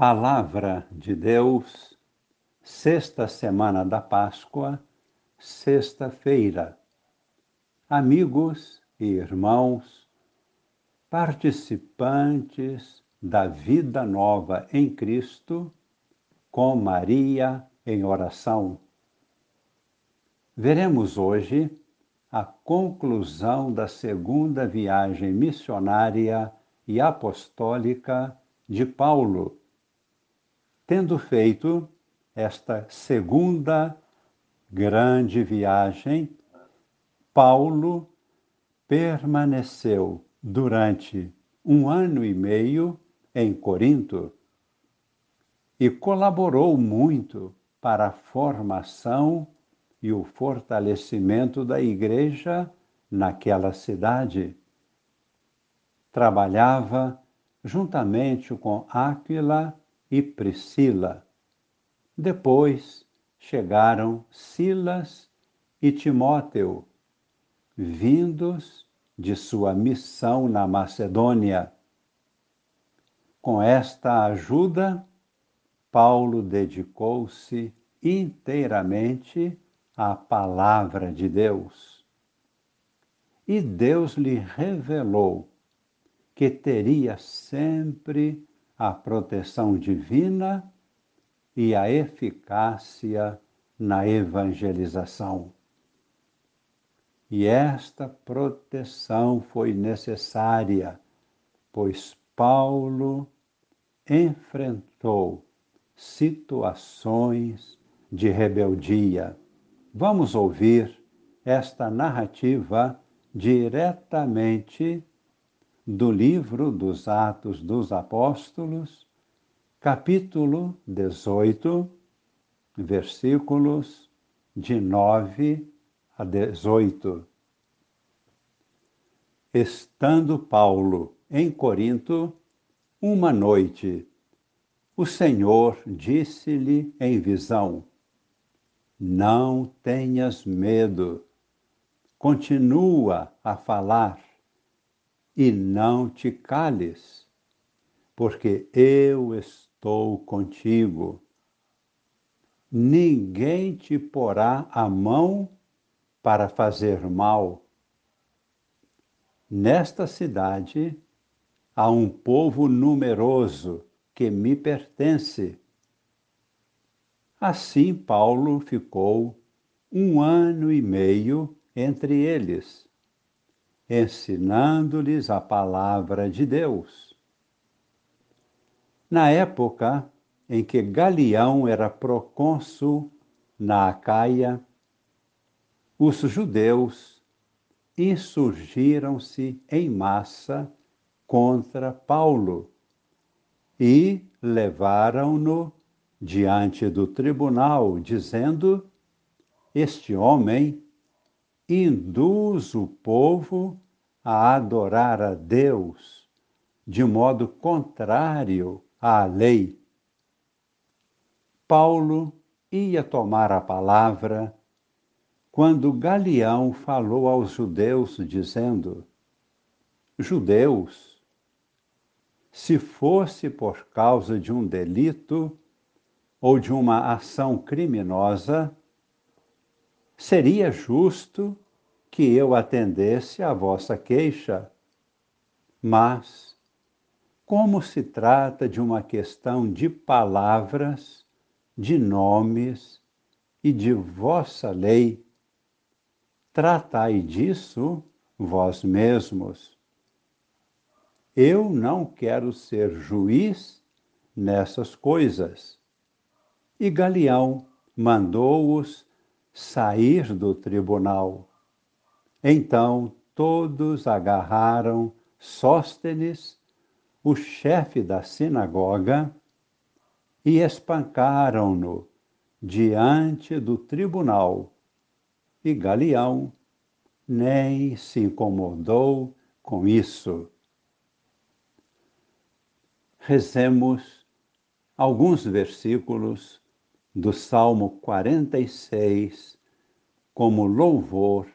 Palavra de Deus, sexta semana da Páscoa, sexta-feira. Amigos e irmãos, participantes da vida nova em Cristo, com Maria em oração. Veremos hoje a conclusão da segunda viagem missionária e apostólica de Paulo Tendo feito esta segunda grande viagem, Paulo permaneceu durante um ano e meio em Corinto e colaborou muito para a formação e o fortalecimento da igreja naquela cidade. Trabalhava juntamente com Áquila e Priscila. Depois chegaram Silas e Timóteo, vindos de sua missão na Macedônia. Com esta ajuda, Paulo dedicou-se inteiramente à palavra de Deus. E Deus lhe revelou que teria sempre a proteção divina e a eficácia na evangelização. E esta proteção foi necessária, pois Paulo enfrentou situações de rebeldia. Vamos ouvir esta narrativa diretamente do livro dos Atos dos Apóstolos, capítulo 18, versículos de 9 a 18. Estando Paulo em Corinto, uma noite, o Senhor disse-lhe em visão: Não tenhas medo, continua a falar e não te cales, porque eu estou contigo. Ninguém te porá a mão para fazer mal. Nesta cidade há um povo numeroso que me pertence. Assim Paulo ficou um ano e meio entre eles ensinando-lhes a palavra de Deus. Na época em que Galião era procônsul na Acaia, os judeus insurgiram-se em massa contra Paulo e levaram-no diante do tribunal, dizendo: Este homem induz o povo a adorar a Deus de modo contrário à lei. Paulo ia tomar a palavra quando Galião falou aos judeus, dizendo: Judeus, se fosse por causa de um delito ou de uma ação criminosa, seria justo que eu atendesse à vossa queixa. Mas, como se trata de uma questão de palavras, de nomes e de vossa lei, tratai disso vós mesmos. Eu não quero ser juiz nessas coisas. E Galeão mandou-os sair do tribunal. Então todos agarraram Sóstenes, o chefe da sinagoga, e espancaram-no diante do tribunal. E Galião nem se incomodou com isso. Rezemos alguns versículos do Salmo 46 como louvor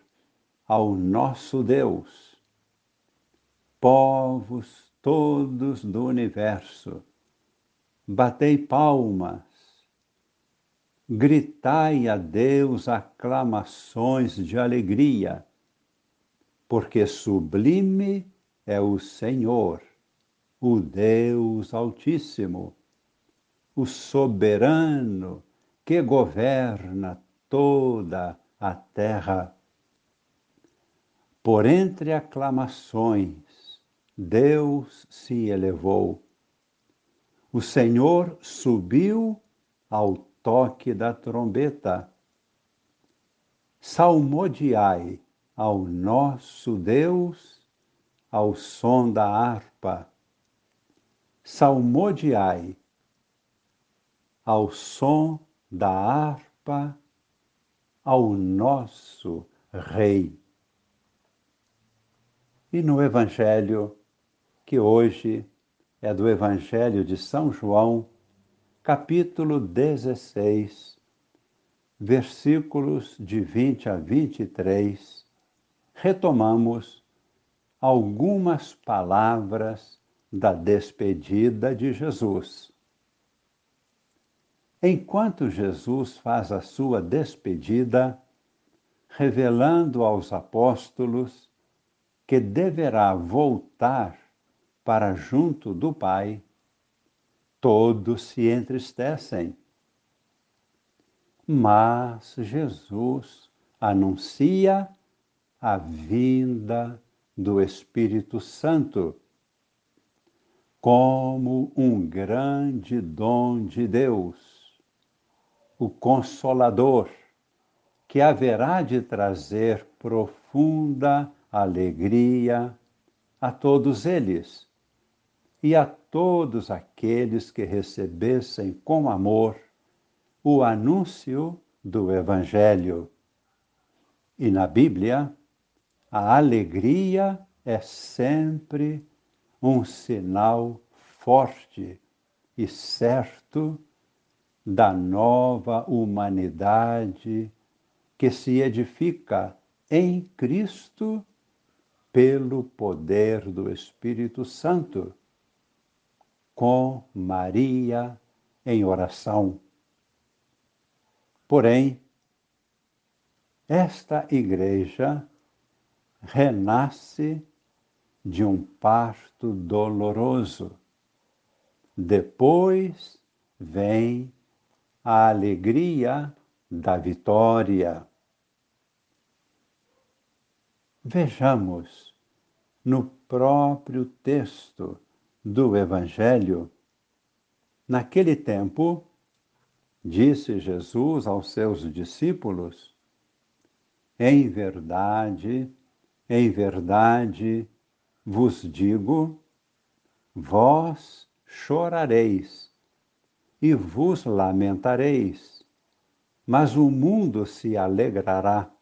ao nosso Deus. Povos todos do universo, batei palmas, gritai a Deus aclamações de alegria, porque sublime é o Senhor, o Deus Altíssimo, o soberano que governa toda a terra. Por entre aclamações, Deus se elevou. O Senhor subiu ao toque da trombeta. Salmodiai ao nosso Deus ao som da harpa. Salmodiai ao som da harpa ao nosso Rei. E no Evangelho, que hoje é do Evangelho de São João, capítulo 16, versículos de 20 a 23, retomamos algumas palavras da despedida de Jesus. Enquanto Jesus faz a sua despedida, revelando aos apóstolos que deverá voltar para junto do Pai, todos se entristecem. Mas Jesus anuncia a vinda do Espírito Santo como um grande dom de Deus, o Consolador, que haverá de trazer profunda alegria a todos eles e a todos aqueles que recebessem com amor o anúncio do Evangelho. E na Bíblia, a alegria é sempre um sinal forte e certo da nova humanidade que se edifica em Cristo pelo poder do Espírito Santo com Maria em oração. Porém, esta igreja renasce de um parto doloroso. Depois vem a alegria da vitória. Vejamos no próprio texto do Evangelho, naquele tempo, disse Jesus aos seus discípulos: Em verdade, em verdade vos digo, vós chorareis e vos lamentareis, mas o mundo se alegrará.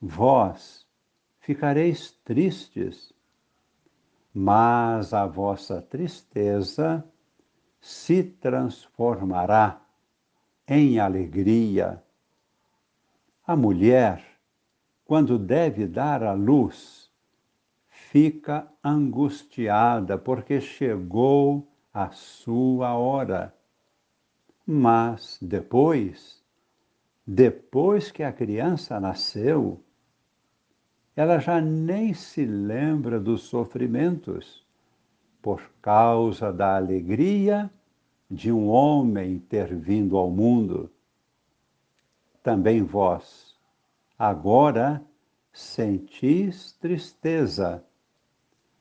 Vós ficareis tristes, mas a vossa tristeza se transformará em alegria. A mulher, quando deve dar à luz, fica angustiada porque chegou a sua hora. Mas depois, depois que a criança nasceu, ela já nem se lembra dos sofrimentos por causa da alegria de um homem ter vindo ao mundo. Também vós, agora sentis tristeza,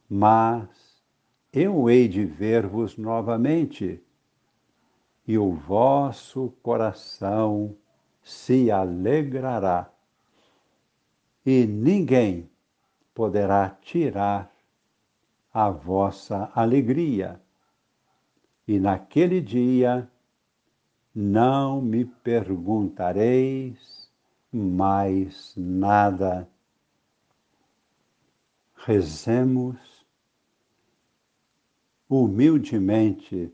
mas eu hei de ver-vos novamente, e o vosso coração se alegrará e ninguém poderá tirar a vossa alegria. E naquele dia não me perguntareis mais nada. Rezemos humildemente,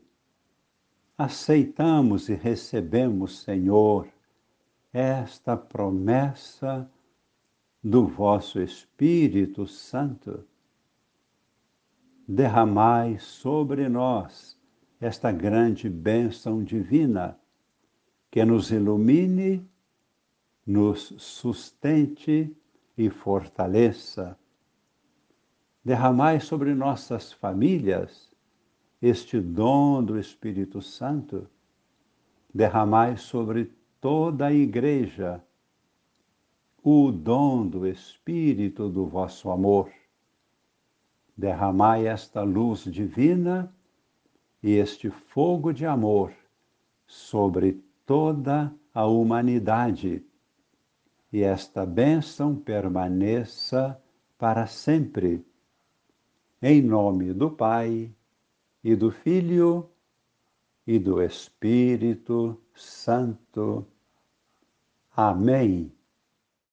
aceitamos e recebemos, Senhor, esta promessa do vosso Espírito Santo, derramai sobre nós esta grande bênção divina que nos ilumine, nos sustente e fortaleça. Derramai sobre nossas famílias este dom do Espírito Santo. Derramai sobre toda a Igreja o dom do Espírito do vosso amor. Derramai esta luz divina e este fogo de amor sobre toda a humanidade, e esta bênção permaneça para sempre. Em nome do Pai, e do Filho, e do Espírito Santo. Amém.